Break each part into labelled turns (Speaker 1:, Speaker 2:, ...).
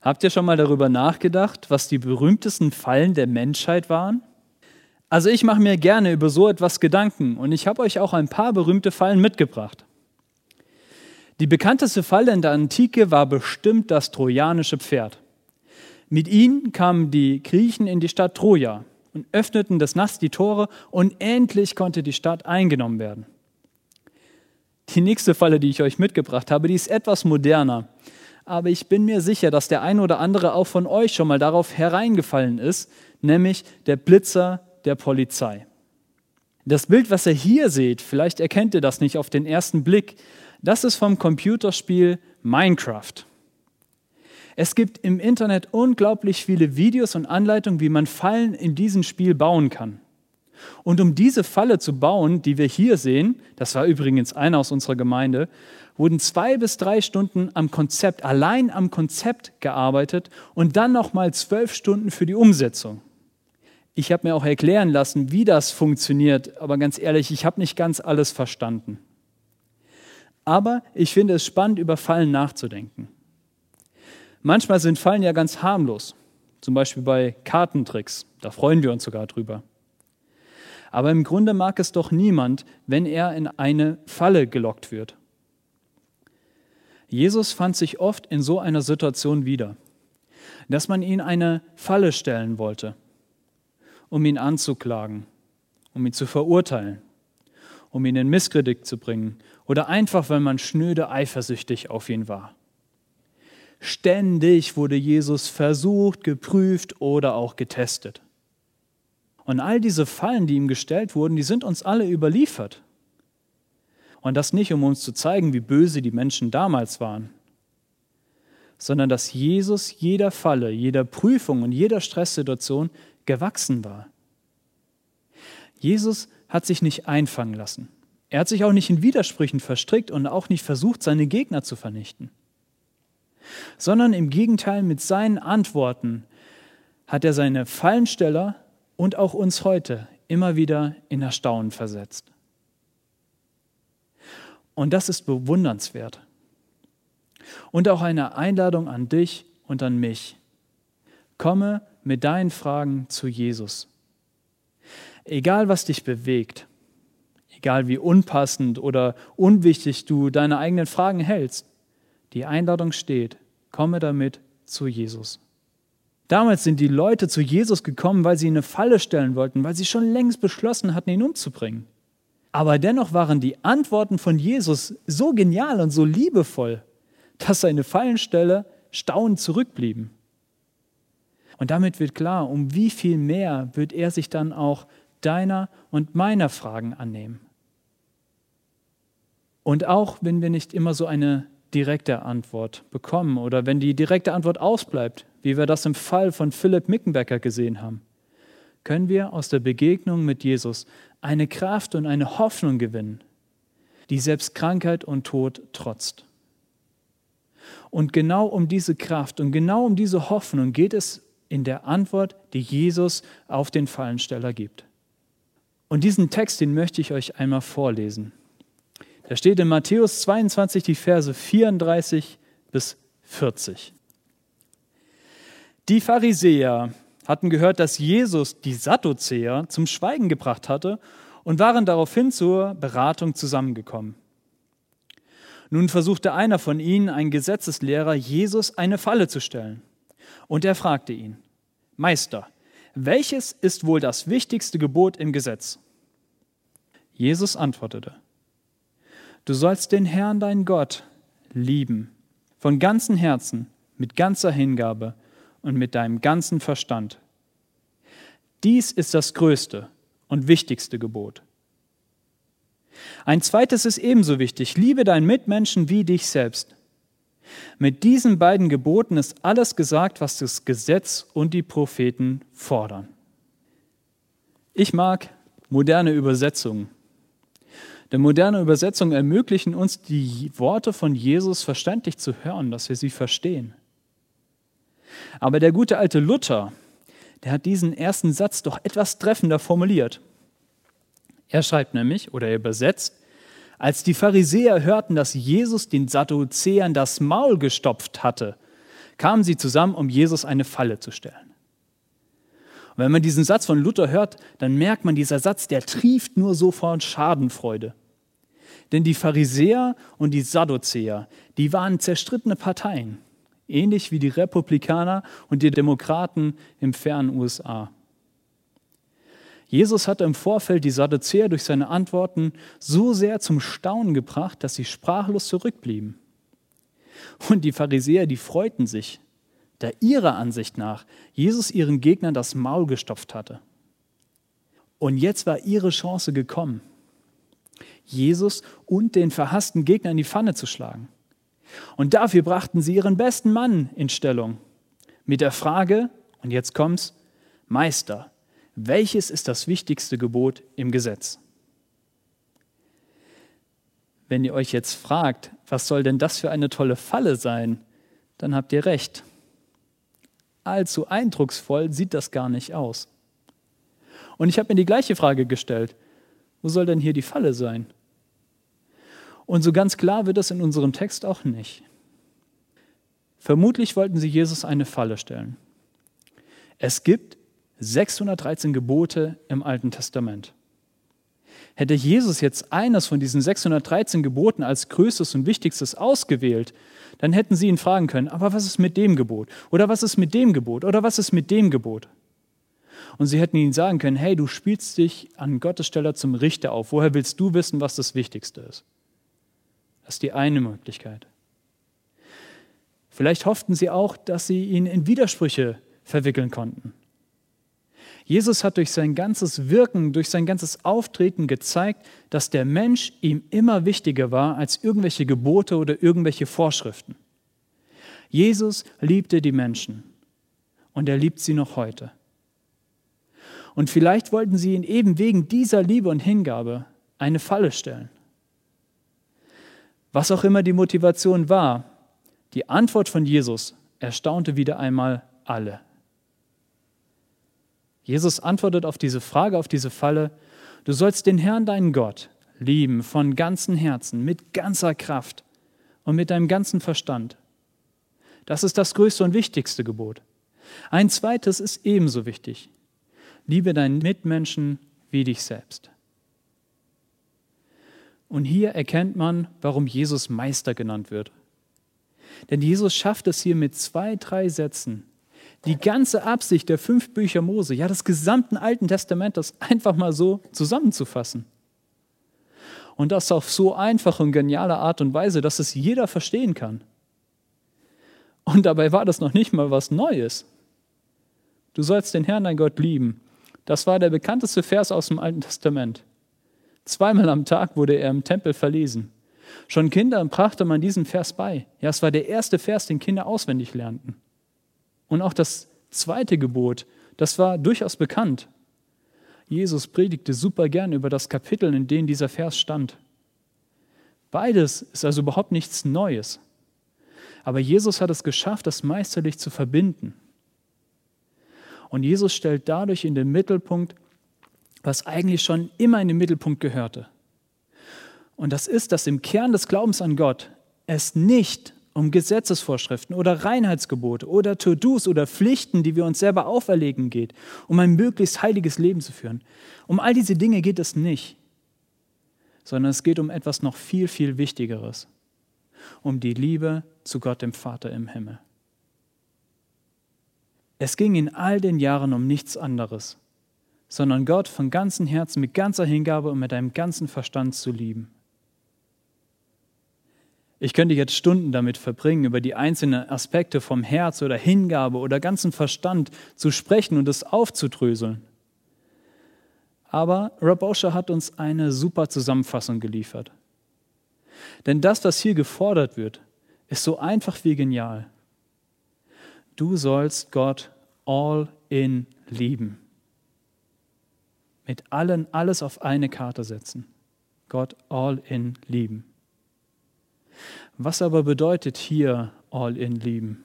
Speaker 1: Habt ihr schon mal darüber nachgedacht, was die berühmtesten Fallen der Menschheit waren? Also ich mache mir gerne über so etwas Gedanken und ich habe euch auch ein paar berühmte Fallen mitgebracht. Die bekannteste Falle in der Antike war bestimmt das trojanische Pferd. Mit ihnen kamen die Griechen in die Stadt Troja und öffneten des Nachts die Tore und endlich konnte die Stadt eingenommen werden. Die nächste Falle, die ich euch mitgebracht habe, die ist etwas moderner. Aber ich bin mir sicher, dass der ein oder andere auch von euch schon mal darauf hereingefallen ist, nämlich der Blitzer der Polizei. Das Bild, was ihr hier seht, vielleicht erkennt ihr das nicht auf den ersten Blick, das ist vom Computerspiel Minecraft. Es gibt im Internet unglaublich viele Videos und Anleitungen, wie man Fallen in diesem Spiel bauen kann. Und um diese Falle zu bauen, die wir hier sehen, das war übrigens einer aus unserer Gemeinde, wurden zwei bis drei Stunden am Konzept, allein am Konzept gearbeitet und dann nochmal zwölf Stunden für die Umsetzung. Ich habe mir auch erklären lassen, wie das funktioniert, aber ganz ehrlich, ich habe nicht ganz alles verstanden. Aber ich finde es spannend, über Fallen nachzudenken. Manchmal sind Fallen ja ganz harmlos, zum Beispiel bei Kartentricks, da freuen wir uns sogar drüber. Aber im Grunde mag es doch niemand, wenn er in eine Falle gelockt wird. Jesus fand sich oft in so einer Situation wieder, dass man ihn eine Falle stellen wollte, um ihn anzuklagen, um ihn zu verurteilen, um ihn in Misskredit zu bringen oder einfach, weil man schnöde eifersüchtig auf ihn war. Ständig wurde Jesus versucht, geprüft oder auch getestet. Und all diese Fallen, die ihm gestellt wurden, die sind uns alle überliefert. Und das nicht, um uns zu zeigen, wie böse die Menschen damals waren, sondern dass Jesus jeder Falle, jeder Prüfung und jeder Stresssituation gewachsen war. Jesus hat sich nicht einfangen lassen. Er hat sich auch nicht in Widersprüchen verstrickt und auch nicht versucht, seine Gegner zu vernichten, sondern im Gegenteil mit seinen Antworten hat er seine Fallensteller und auch uns heute immer wieder in Erstaunen versetzt. Und das ist bewundernswert. Und auch eine Einladung an dich und an mich. Komme mit deinen Fragen zu Jesus. Egal, was dich bewegt, egal wie unpassend oder unwichtig du deine eigenen Fragen hältst, die Einladung steht, komme damit zu Jesus. Damals sind die Leute zu Jesus gekommen, weil sie ihn eine Falle stellen wollten, weil sie schon längst beschlossen hatten, ihn umzubringen. Aber dennoch waren die Antworten von Jesus so genial und so liebevoll, dass seine Fallensteller staunend zurückblieben. Und damit wird klar, um wie viel mehr wird er sich dann auch deiner und meiner Fragen annehmen. Und auch wenn wir nicht immer so eine direkte Antwort bekommen oder wenn die direkte Antwort ausbleibt, wie wir das im Fall von Philipp Mickenbecker gesehen haben, können wir aus der Begegnung mit Jesus eine Kraft und eine Hoffnung gewinnen, die selbst Krankheit und Tod trotzt. Und genau um diese Kraft und genau um diese Hoffnung geht es in der Antwort, die Jesus auf den Fallensteller gibt. Und diesen Text, den möchte ich euch einmal vorlesen. Da steht in Matthäus 22 die Verse 34 bis 40. Die Pharisäer hatten gehört, dass Jesus die Sadduzäer zum Schweigen gebracht hatte und waren daraufhin zur Beratung zusammengekommen. Nun versuchte einer von ihnen, ein Gesetzeslehrer, Jesus eine Falle zu stellen. Und er fragte ihn, Meister, welches ist wohl das wichtigste Gebot im Gesetz? Jesus antwortete, Du sollst den Herrn, dein Gott, lieben, von ganzem Herzen, mit ganzer Hingabe und mit deinem ganzen Verstand. Dies ist das größte und wichtigste Gebot. Ein zweites ist ebenso wichtig. Liebe deinen Mitmenschen wie dich selbst. Mit diesen beiden Geboten ist alles gesagt, was das Gesetz und die Propheten fordern. Ich mag moderne Übersetzungen denn moderne Übersetzungen ermöglichen uns, die Worte von Jesus verständlich zu hören, dass wir sie verstehen. Aber der gute alte Luther, der hat diesen ersten Satz doch etwas treffender formuliert. Er schreibt nämlich, oder er übersetzt, als die Pharisäer hörten, dass Jesus den Sadduzäern das Maul gestopft hatte, kamen sie zusammen, um Jesus eine Falle zu stellen. Und wenn man diesen Satz von Luther hört, dann merkt man, dieser Satz, der trieft nur sofort Schadenfreude. Denn die Pharisäer und die Sadduzäer, die waren zerstrittene Parteien, ähnlich wie die Republikaner und die Demokraten im fernen USA. Jesus hatte im Vorfeld die Sadduzäer durch seine Antworten so sehr zum Staunen gebracht, dass sie sprachlos zurückblieben. Und die Pharisäer, die freuten sich, da ihrer Ansicht nach Jesus ihren Gegnern das Maul gestopft hatte. Und jetzt war ihre Chance gekommen, Jesus und den verhassten Gegner in die Pfanne zu schlagen. Und dafür brachten sie ihren besten Mann in Stellung mit der Frage, und jetzt kommt's, Meister, welches ist das wichtigste Gebot im Gesetz? Wenn ihr euch jetzt fragt, was soll denn das für eine tolle Falle sein, dann habt ihr recht. Allzu eindrucksvoll sieht das gar nicht aus. Und ich habe mir die gleiche Frage gestellt. Wo soll denn hier die Falle sein? Und so ganz klar wird das in unserem Text auch nicht. Vermutlich wollten sie Jesus eine Falle stellen. Es gibt 613 Gebote im Alten Testament. Hätte Jesus jetzt eines von diesen 613 Geboten als größtes und wichtigstes ausgewählt, dann hätten sie ihn fragen können, aber was ist mit dem Gebot? Oder was ist mit dem Gebot? Oder was ist mit dem Gebot? Und sie hätten ihnen sagen können, hey, du spielst dich an Gottes Stelle zum Richter auf. Woher willst du wissen, was das Wichtigste ist? Das ist die eine Möglichkeit. Vielleicht hofften sie auch, dass sie ihn in Widersprüche verwickeln konnten. Jesus hat durch sein ganzes Wirken, durch sein ganzes Auftreten gezeigt, dass der Mensch ihm immer wichtiger war als irgendwelche Gebote oder irgendwelche Vorschriften. Jesus liebte die Menschen und er liebt sie noch heute. Und vielleicht wollten sie ihn eben wegen dieser Liebe und Hingabe eine Falle stellen. Was auch immer die Motivation war, die Antwort von Jesus erstaunte wieder einmal alle. Jesus antwortet auf diese Frage, auf diese Falle, du sollst den Herrn, deinen Gott, lieben von ganzem Herzen, mit ganzer Kraft und mit deinem ganzen Verstand. Das ist das größte und wichtigste Gebot. Ein zweites ist ebenso wichtig. Liebe deinen Mitmenschen wie dich selbst. Und hier erkennt man, warum Jesus Meister genannt wird. Denn Jesus schafft es hier mit zwei, drei Sätzen, die ganze Absicht der fünf Bücher Mose, ja des gesamten Alten Testamentes einfach mal so zusammenzufassen. Und das auf so einfache und geniale Art und Weise, dass es jeder verstehen kann. Und dabei war das noch nicht mal was Neues. Du sollst den Herrn, dein Gott, lieben. Das war der bekannteste Vers aus dem Alten Testament. Zweimal am Tag wurde er im Tempel verlesen. Schon Kindern brachte man diesen Vers bei. Ja, es war der erste Vers, den Kinder auswendig lernten. Und auch das zweite Gebot, das war durchaus bekannt. Jesus predigte super gern über das Kapitel, in dem dieser Vers stand. Beides ist also überhaupt nichts Neues. Aber Jesus hat es geschafft, das meisterlich zu verbinden. Und Jesus stellt dadurch in den Mittelpunkt, was eigentlich schon immer in den Mittelpunkt gehörte. Und das ist, dass im Kern des Glaubens an Gott es nicht um Gesetzesvorschriften oder Reinheitsgebote oder To-Dos oder Pflichten, die wir uns selber auferlegen geht, um ein möglichst heiliges Leben zu führen. Um all diese Dinge geht es nicht, sondern es geht um etwas noch viel, viel Wichtigeres, um die Liebe zu Gott dem Vater im Himmel. Es ging in all den Jahren um nichts anderes, sondern Gott von ganzem Herzen, mit ganzer Hingabe und mit deinem ganzen Verstand zu lieben. Ich könnte jetzt Stunden damit verbringen, über die einzelnen Aspekte vom Herz oder Hingabe oder ganzen Verstand zu sprechen und es aufzudröseln. Aber Rob Osher hat uns eine super Zusammenfassung geliefert. Denn das, was hier gefordert wird, ist so einfach wie genial. Du sollst Gott all in lieben. Mit allen alles auf eine Karte setzen. Gott all in lieben. Was aber bedeutet hier All-in lieben?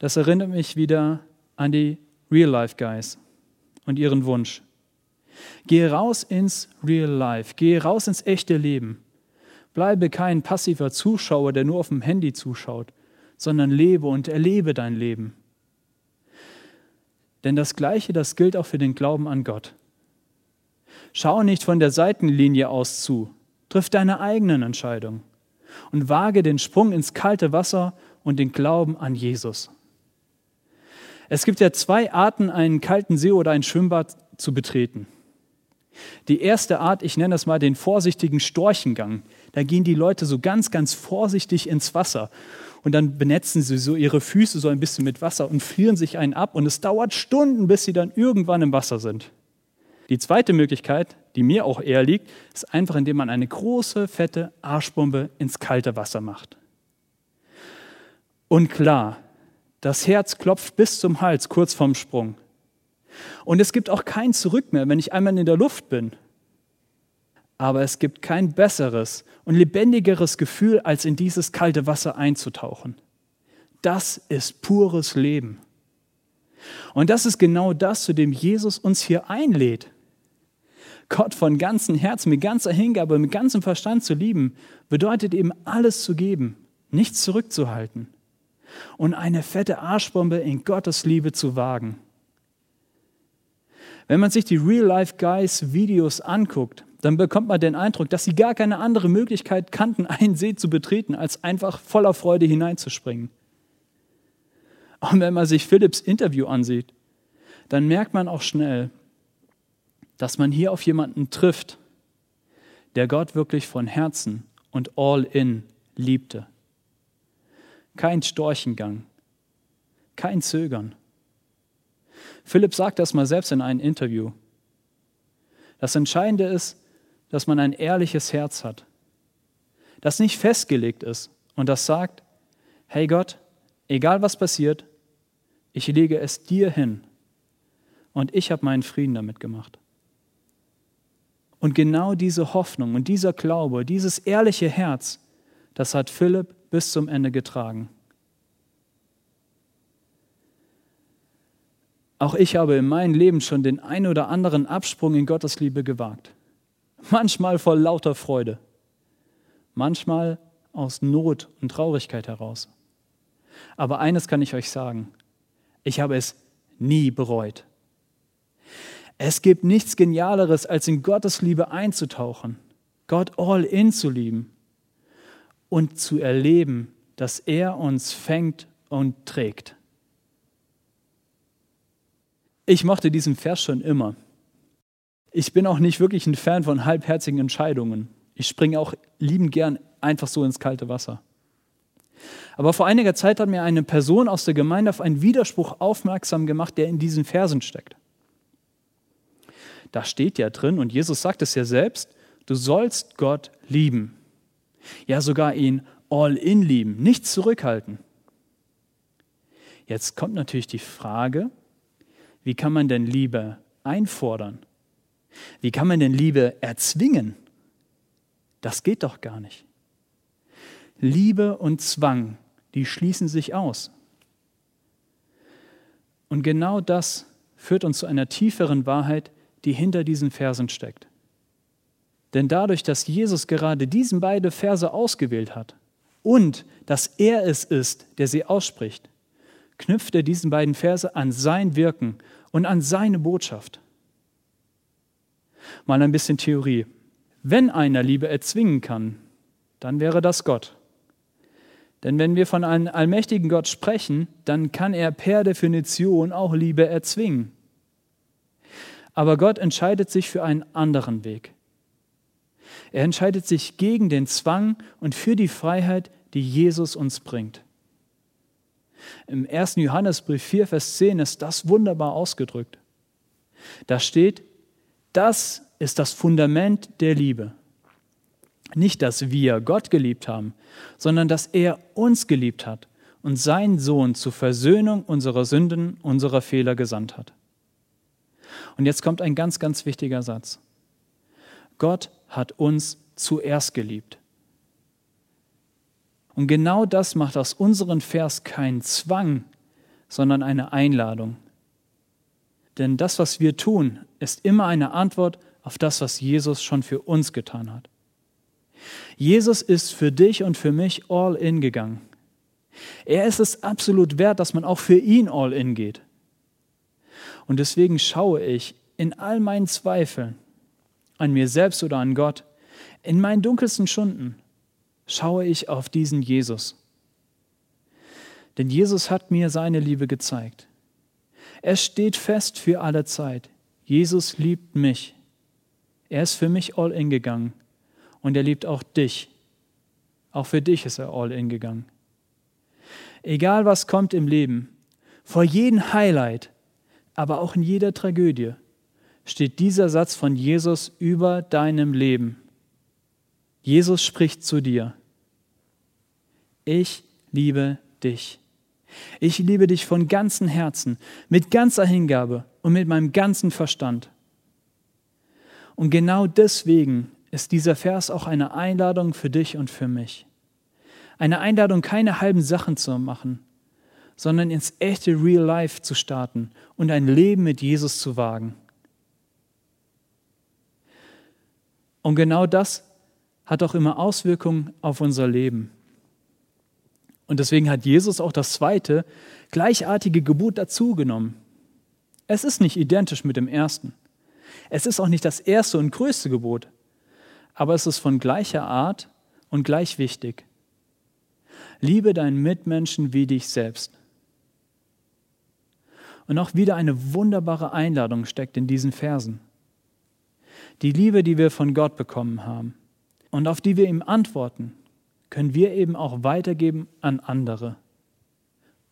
Speaker 1: Das erinnert mich wieder an die Real-Life-Guys und ihren Wunsch. Gehe raus ins Real Life, gehe raus ins echte Leben. Bleibe kein passiver Zuschauer, der nur auf dem Handy zuschaut, sondern lebe und erlebe dein Leben. Denn das Gleiche, das gilt auch für den Glauben an Gott. Schau nicht von der Seitenlinie aus zu, triff deine eigenen Entscheidungen und wage den Sprung ins kalte Wasser und den Glauben an Jesus. Es gibt ja zwei Arten, einen kalten See oder ein Schwimmbad zu betreten. Die erste Art, ich nenne das mal den vorsichtigen Storchengang. Da gehen die Leute so ganz, ganz vorsichtig ins Wasser und dann benetzen sie so ihre Füße so ein bisschen mit Wasser und frieren sich einen ab und es dauert Stunden, bis sie dann irgendwann im Wasser sind. Die zweite Möglichkeit, die mir auch eher liegt, ist einfach, indem man eine große, fette Arschbombe ins kalte Wasser macht. Und klar, das Herz klopft bis zum Hals kurz vorm Sprung. Und es gibt auch kein Zurück mehr, wenn ich einmal in der Luft bin. Aber es gibt kein besseres und lebendigeres Gefühl, als in dieses kalte Wasser einzutauchen. Das ist pures Leben. Und das ist genau das, zu dem Jesus uns hier einlädt. Gott von ganzem Herzen, mit ganzer Hingabe, mit ganzem Verstand zu lieben, bedeutet eben alles zu geben, nichts zurückzuhalten und eine fette Arschbombe in Gottes Liebe zu wagen. Wenn man sich die Real-Life-Guys-Videos anguckt, dann bekommt man den Eindruck, dass sie gar keine andere Möglichkeit kannten, einen See zu betreten, als einfach voller Freude hineinzuspringen. Und wenn man sich Philipps Interview ansieht, dann merkt man auch schnell, dass man hier auf jemanden trifft, der Gott wirklich von Herzen und all in liebte. Kein Storchengang, kein Zögern. Philipp sagt das mal selbst in einem Interview. Das Entscheidende ist, dass man ein ehrliches Herz hat, das nicht festgelegt ist und das sagt, hey Gott, egal was passiert, ich lege es dir hin und ich habe meinen Frieden damit gemacht. Und genau diese Hoffnung und dieser Glaube, dieses ehrliche Herz, das hat Philipp bis zum Ende getragen. Auch ich habe in meinem Leben schon den ein oder anderen Absprung in Gottes Liebe gewagt. Manchmal voll lauter Freude, manchmal aus Not und Traurigkeit heraus. Aber eines kann ich euch sagen, ich habe es nie bereut. Es gibt nichts Genialeres, als in Gottes Liebe einzutauchen, Gott all in zu lieben und zu erleben, dass er uns fängt und trägt. Ich mochte diesen Vers schon immer. Ich bin auch nicht wirklich ein Fan von halbherzigen Entscheidungen. Ich springe auch lieben gern einfach so ins kalte Wasser. Aber vor einiger Zeit hat mir eine Person aus der Gemeinde auf einen Widerspruch aufmerksam gemacht, der in diesen Versen steckt. Da steht ja drin, und Jesus sagt es ja selbst, du sollst Gott lieben. Ja, sogar ihn all in lieben, nicht zurückhalten. Jetzt kommt natürlich die Frage, wie kann man denn Liebe einfordern? Wie kann man denn Liebe erzwingen? Das geht doch gar nicht. Liebe und Zwang, die schließen sich aus. Und genau das führt uns zu einer tieferen Wahrheit, die hinter diesen Versen steckt. Denn dadurch, dass Jesus gerade diesen beiden Verse ausgewählt hat und dass er es ist, der sie ausspricht, knüpft er diesen beiden Verse an sein Wirken und an seine Botschaft. Mal ein bisschen Theorie. Wenn einer Liebe erzwingen kann, dann wäre das Gott. Denn wenn wir von einem allmächtigen Gott sprechen, dann kann er per Definition auch Liebe erzwingen. Aber Gott entscheidet sich für einen anderen Weg. Er entscheidet sich gegen den Zwang und für die Freiheit, die Jesus uns bringt. Im 1. Johannesbrief 4, Vers 10 ist das wunderbar ausgedrückt. Da steht, das ist das Fundament der Liebe. Nicht, dass wir Gott geliebt haben, sondern dass er uns geliebt hat und seinen Sohn zur Versöhnung unserer Sünden, unserer Fehler gesandt hat. Und jetzt kommt ein ganz, ganz wichtiger Satz. Gott hat uns zuerst geliebt. Und genau das macht aus unserem Vers keinen Zwang, sondern eine Einladung. Denn das, was wir tun, ist immer eine Antwort auf das, was Jesus schon für uns getan hat. Jesus ist für dich und für mich all in gegangen. Er ist es absolut wert, dass man auch für ihn all in geht. Und deswegen schaue ich in all meinen Zweifeln an mir selbst oder an Gott, in meinen dunkelsten Stunden, schaue ich auf diesen Jesus. Denn Jesus hat mir seine Liebe gezeigt. Er steht fest für alle Zeit. Jesus liebt mich. Er ist für mich all in gegangen. Und er liebt auch dich. Auch für dich ist er all in gegangen. Egal was kommt im Leben, vor jedem Highlight, aber auch in jeder Tragödie, steht dieser Satz von Jesus über deinem Leben. Jesus spricht zu dir. Ich liebe dich. Ich liebe dich von ganzem Herzen, mit ganzer Hingabe und mit meinem ganzen Verstand. Und genau deswegen ist dieser Vers auch eine Einladung für dich und für mich. Eine Einladung, keine halben Sachen zu machen, sondern ins echte Real Life zu starten und ein Leben mit Jesus zu wagen. Und genau das hat auch immer Auswirkungen auf unser Leben. Und deswegen hat Jesus auch das zweite, gleichartige Gebot dazugenommen. Es ist nicht identisch mit dem ersten. Es ist auch nicht das erste und größte Gebot, aber es ist von gleicher Art und gleich wichtig. Liebe deinen Mitmenschen wie dich selbst. Und auch wieder eine wunderbare Einladung steckt in diesen Versen. Die Liebe, die wir von Gott bekommen haben und auf die wir ihm antworten, können wir eben auch weitergeben an andere.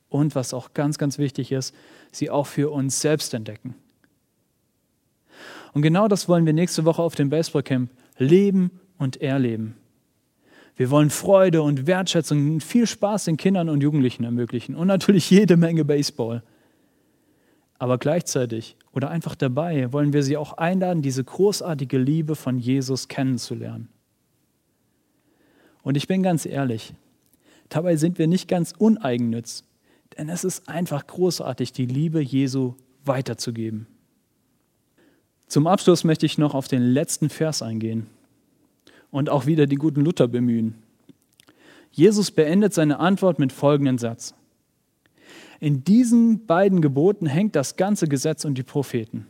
Speaker 1: Und was auch ganz, ganz wichtig ist, sie auch für uns selbst entdecken. Und genau das wollen wir nächste Woche auf dem Baseballcamp leben und erleben. Wir wollen Freude und Wertschätzung und viel Spaß den Kindern und Jugendlichen ermöglichen und natürlich jede Menge Baseball. Aber gleichzeitig oder einfach dabei wollen wir sie auch einladen, diese großartige Liebe von Jesus kennenzulernen. Und ich bin ganz ehrlich, dabei sind wir nicht ganz uneigennütz, denn es ist einfach großartig, die Liebe Jesu weiterzugeben. Zum Abschluss möchte ich noch auf den letzten Vers eingehen und auch wieder die guten Luther bemühen. Jesus beendet seine Antwort mit folgendem Satz. In diesen beiden Geboten hängt das ganze Gesetz und die Propheten.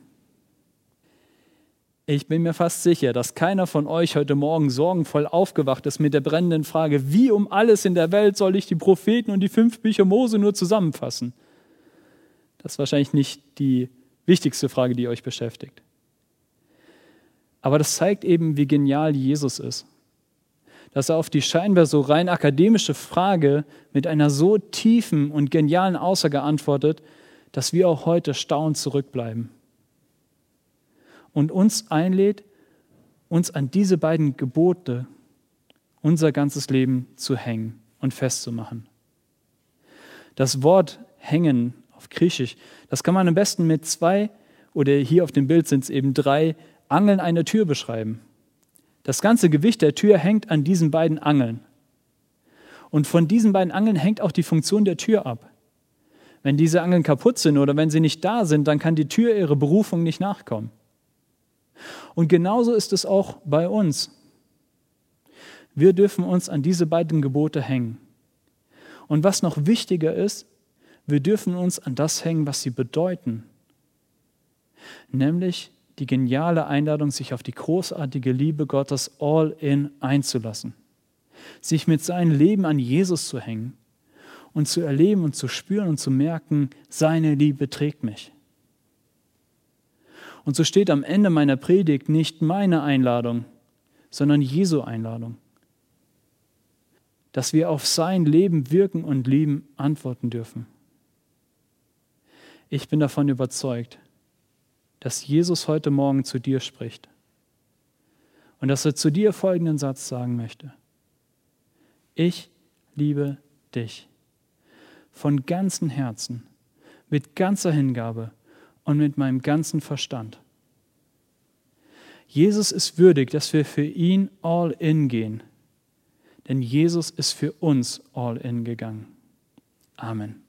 Speaker 1: Ich bin mir fast sicher, dass keiner von euch heute Morgen sorgenvoll aufgewacht ist mit der brennenden Frage, wie um alles in der Welt soll ich die Propheten und die fünf Bücher Mose nur zusammenfassen? Das ist wahrscheinlich nicht die wichtigste Frage, die euch beschäftigt. Aber das zeigt eben, wie genial Jesus ist. Dass er auf die scheinbar so rein akademische Frage mit einer so tiefen und genialen Aussage antwortet, dass wir auch heute staunend zurückbleiben und uns einlädt, uns an diese beiden Gebote unser ganzes Leben zu hängen und festzumachen. Das Wort hängen auf Griechisch, das kann man am besten mit zwei oder hier auf dem Bild sind es eben drei Angeln einer Tür beschreiben. Das ganze Gewicht der Tür hängt an diesen beiden Angeln. Und von diesen beiden Angeln hängt auch die Funktion der Tür ab. Wenn diese Angeln kaputt sind oder wenn sie nicht da sind, dann kann die Tür ihrer Berufung nicht nachkommen. Und genauso ist es auch bei uns. Wir dürfen uns an diese beiden Gebote hängen. Und was noch wichtiger ist, wir dürfen uns an das hängen, was sie bedeuten. Nämlich die geniale Einladung, sich auf die großartige Liebe Gottes all in einzulassen. Sich mit seinem Leben an Jesus zu hängen und zu erleben und zu spüren und zu merken, seine Liebe trägt mich. Und so steht am Ende meiner Predigt nicht meine Einladung, sondern Jesu Einladung. Dass wir auf sein Leben wirken und lieben antworten dürfen. Ich bin davon überzeugt, dass Jesus heute Morgen zu dir spricht und dass er zu dir folgenden Satz sagen möchte. Ich liebe dich von ganzem Herzen, mit ganzer Hingabe und mit meinem ganzen Verstand. Jesus ist würdig, dass wir für ihn all in gehen, denn Jesus ist für uns all in gegangen. Amen.